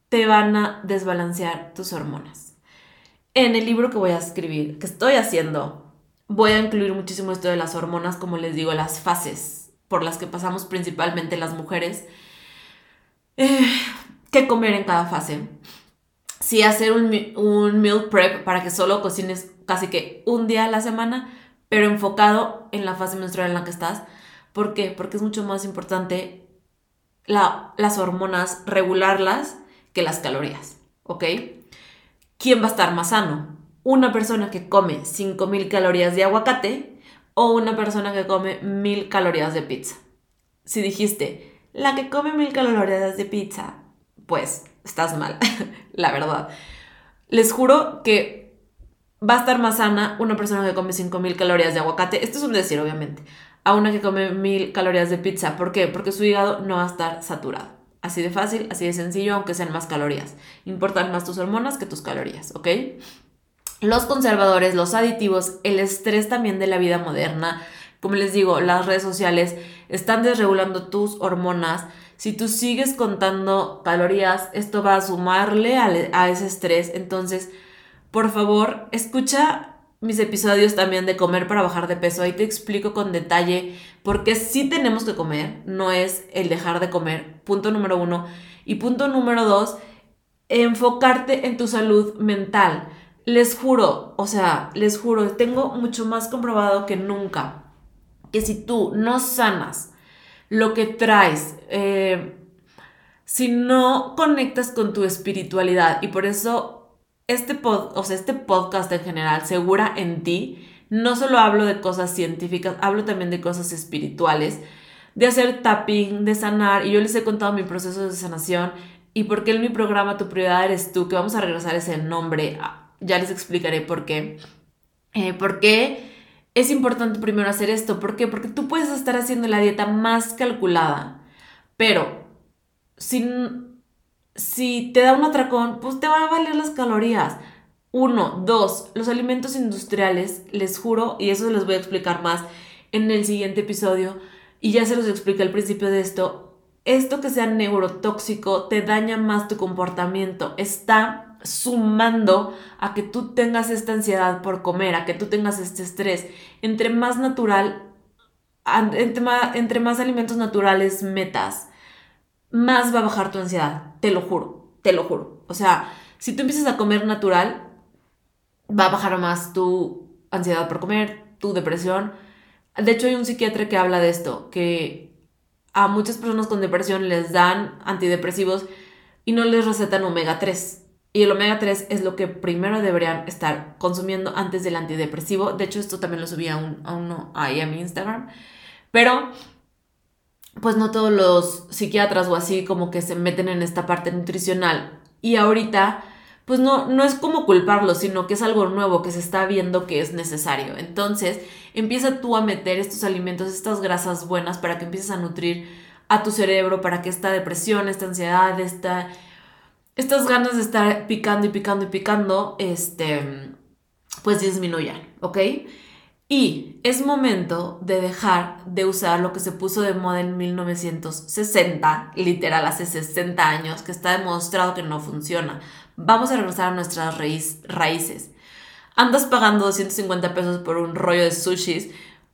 te van a desbalancear tus hormonas. En el libro que voy a escribir, que estoy haciendo, voy a incluir muchísimo esto de las hormonas, como les digo, las fases por las que pasamos principalmente las mujeres. Eh, ¿Qué comer en cada fase? sí hacer un, un meal prep para que solo cocines casi que un día a la semana, pero enfocado en la fase menstrual en la que estás. ¿Por qué? Porque es mucho más importante la, las hormonas, regularlas, que las calorías, ¿ok? ¿Quién va a estar más sano? ¿Una persona que come 5000 calorías de aguacate o una persona que come 1000 calorías de pizza? Si dijiste, la que come 1000 calorías de pizza, pues estás mal, [laughs] la verdad. Les juro que va a estar más sana una persona que come 5000 calorías de aguacate, esto es un decir obviamente, a una que come 1000 calorías de pizza. ¿Por qué? Porque su hígado no va a estar saturado. Así de fácil, así de sencillo, aunque sean más calorías. Importan más tus hormonas que tus calorías, ¿ok? Los conservadores, los aditivos, el estrés también de la vida moderna, como les digo, las redes sociales están desregulando tus hormonas, si tú sigues contando calorías, esto va a sumarle a, ese estrés. Entonces, por favor, escucha mis episodios también de comer para bajar de peso. Ahí te explico con detalle por qué sí tenemos que comer, no es el dejar de comer. Punto número uno. Y punto número dos, enfocarte en tu salud mental. Les juro, o sea, les juro, tengo mucho más comprobado que nunca que si tú no sanas lo que traes, eh, si no conectas con tu espiritualidad y por eso este, pod, o sea, este podcast en general, Segura en ti, no solo hablo de cosas científicas, hablo también de cosas espirituales, de hacer tapping, de sanar, y yo les he contado mi proceso de sanación y por qué en mi programa Tu prioridad eres tú, que vamos a regresar a ese nombre, ah, ya les explicaré por qué. Eh, ¿Por qué? es importante primero hacer esto. ¿Por qué? Porque tú puedes estar haciendo la dieta más calculada, pero si, si te da un atracón, pues te van a valer las calorías. Uno, dos, los alimentos industriales, les juro, y eso les voy a explicar más en el siguiente episodio, y ya se los expliqué al principio de esto, esto que sea neurotóxico te daña más tu comportamiento, está sumando a que tú tengas esta ansiedad por comer, a que tú tengas este estrés. Entre más natural, entre más, alimentos naturales metas, más va a bajar tu ansiedad, te lo juro, te lo juro. O sea, si tú empiezas a comer natural, va a bajar más tu ansiedad por comer, tu depresión. De hecho, hay un psiquiatra que habla de esto, que a muchas personas con depresión les dan antidepresivos y no les recetan omega 3. Y el omega 3 es lo que primero deberían estar consumiendo antes del antidepresivo. De hecho, esto también lo subí a, un, uno ahí a mi Instagram. Pero, pues no todos los psiquiatras o así como que se meten en esta parte nutricional. Y ahorita, pues no, no es como culparlos, sino que es algo nuevo que se está viendo que es necesario. Entonces, empieza tú a meter estos alimentos, estas grasas buenas para que empieces a nutrir a tu cerebro, para que esta depresión, esta ansiedad, esta estas ganas de estar picando y picando y picando, este, pues disminuyan, ¿ok? Y es momento de dejar de usar lo que se puso de moda en 1960, literal hace 60 años, que está demostrado que no funciona. Vamos a regresar a nuestras raíces. Andas pagando 250 pesos por un rollo de sushis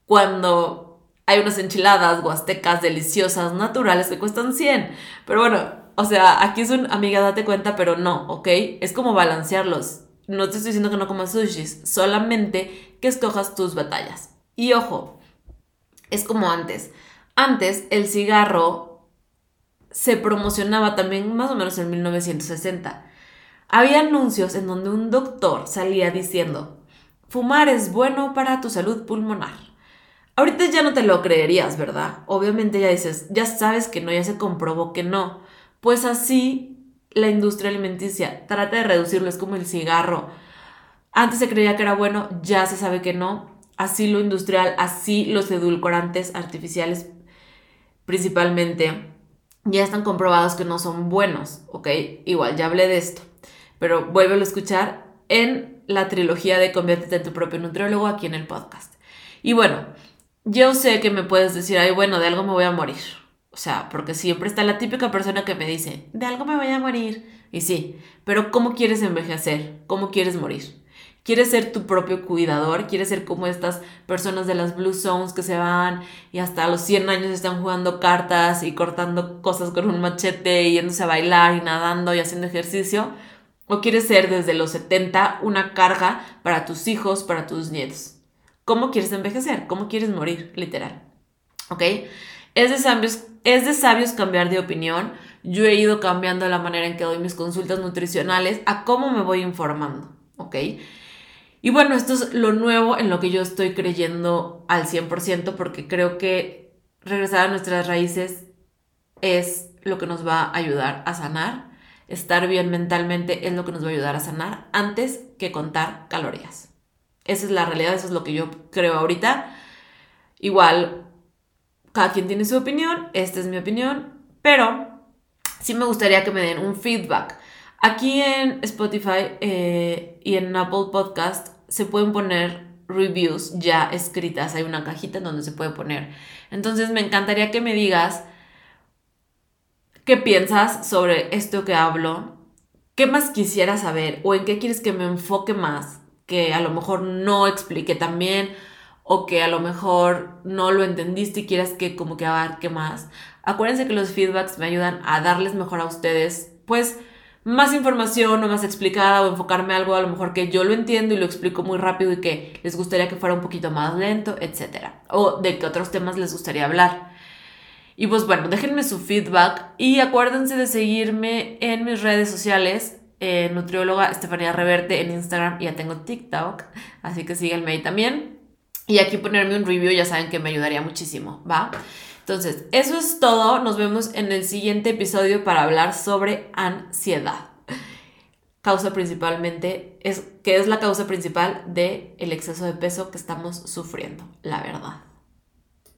cuando hay unas enchiladas huastecas deliciosas, naturales, que cuestan 100. Pero bueno, o sea, aquí es un amiga, date cuenta, pero no, ¿ok? Es como balancearlos. No te estoy diciendo que no comas sushis, solamente que escojas tus batallas. Y ojo, es como antes. Antes el cigarro se promocionaba también más o menos en 1960. Había anuncios en donde un doctor salía diciendo, fumar es bueno para tu salud pulmonar. Ahorita ya no te lo creerías, ¿verdad? Obviamente ya dices, ya sabes que no, ya se comprobó que no. Pues así la industria alimenticia trata de reducirlo, es como el cigarro. Antes se creía que era bueno, ya se sabe que no. Así lo industrial, así los edulcorantes artificiales principalmente, ya están comprobados que no son buenos, ¿ok? Igual, ya hablé de esto, pero vuélvelo a escuchar en la trilogía de Conviértete en tu propio nutriólogo aquí en el podcast. Y bueno, yo sé que me puedes decir, ay, bueno, de algo me voy a morir. O sea, porque siempre está la típica persona que me dice, de algo me voy a morir. Y sí, pero ¿cómo quieres envejecer? ¿Cómo quieres morir? ¿Quieres ser tu propio cuidador? ¿Quieres ser como estas personas de las Blue Zones que se van y hasta los 100 años están jugando cartas y cortando cosas con un machete y yéndose a bailar y nadando y haciendo ejercicio? ¿O quieres ser desde los 70 una carga para tus hijos, para tus nietos? ¿Cómo quieres envejecer? ¿Cómo quieres morir? Literal. ¿Ok? Es de sabios, es cambiar de opinión. Yo he ido cambiando la manera en que doy mis consultas nutricionales a cómo me voy informando. ¿Ok? Y bueno, esto es lo nuevo en lo que yo estoy creyendo al 100% porque creo que regresar a nuestras raíces es lo que nos va a ayudar a sanar. Estar bien mentalmente es lo que nos va a ayudar a sanar antes que contar calorías. Esa es la realidad, eso es lo que yo creo ahorita. Igual, cada quien tiene su opinión, esta es mi opinión, pero sí me gustaría que me den un feedback. Aquí en Spotify eh, y en Apple Podcast se pueden poner reviews ya escritas, hay una cajita en donde se puede poner. Entonces me encantaría que me digas qué piensas sobre esto que hablo, qué más quisiera saber o en qué quieres que me enfoque más, que a lo mejor no expliqué tan bien o que a lo mejor no lo entendiste y quieras que como que abarque más. Acuérdense que los feedbacks me ayudan a darles mejor a ustedes, pues más información o más explicada o enfocarme algo a lo mejor que yo lo entiendo y lo explico muy rápido y que les gustaría que fuera un poquito más lento, etc. O de qué otros temas les gustaría hablar. Y pues bueno, déjenme su feedback y acuérdense de seguirme en mis redes sociales, eh, nutrióloga Estefanía Reverte en Instagram y ya tengo TikTok, así que síganme ahí también. Y aquí ponerme un review, ya saben que me ayudaría muchísimo, ¿va? Entonces, eso es todo. Nos vemos en el siguiente episodio para hablar sobre ansiedad. Causa principalmente, es, que es la causa principal del el exceso de peso que estamos sufriendo, la verdad.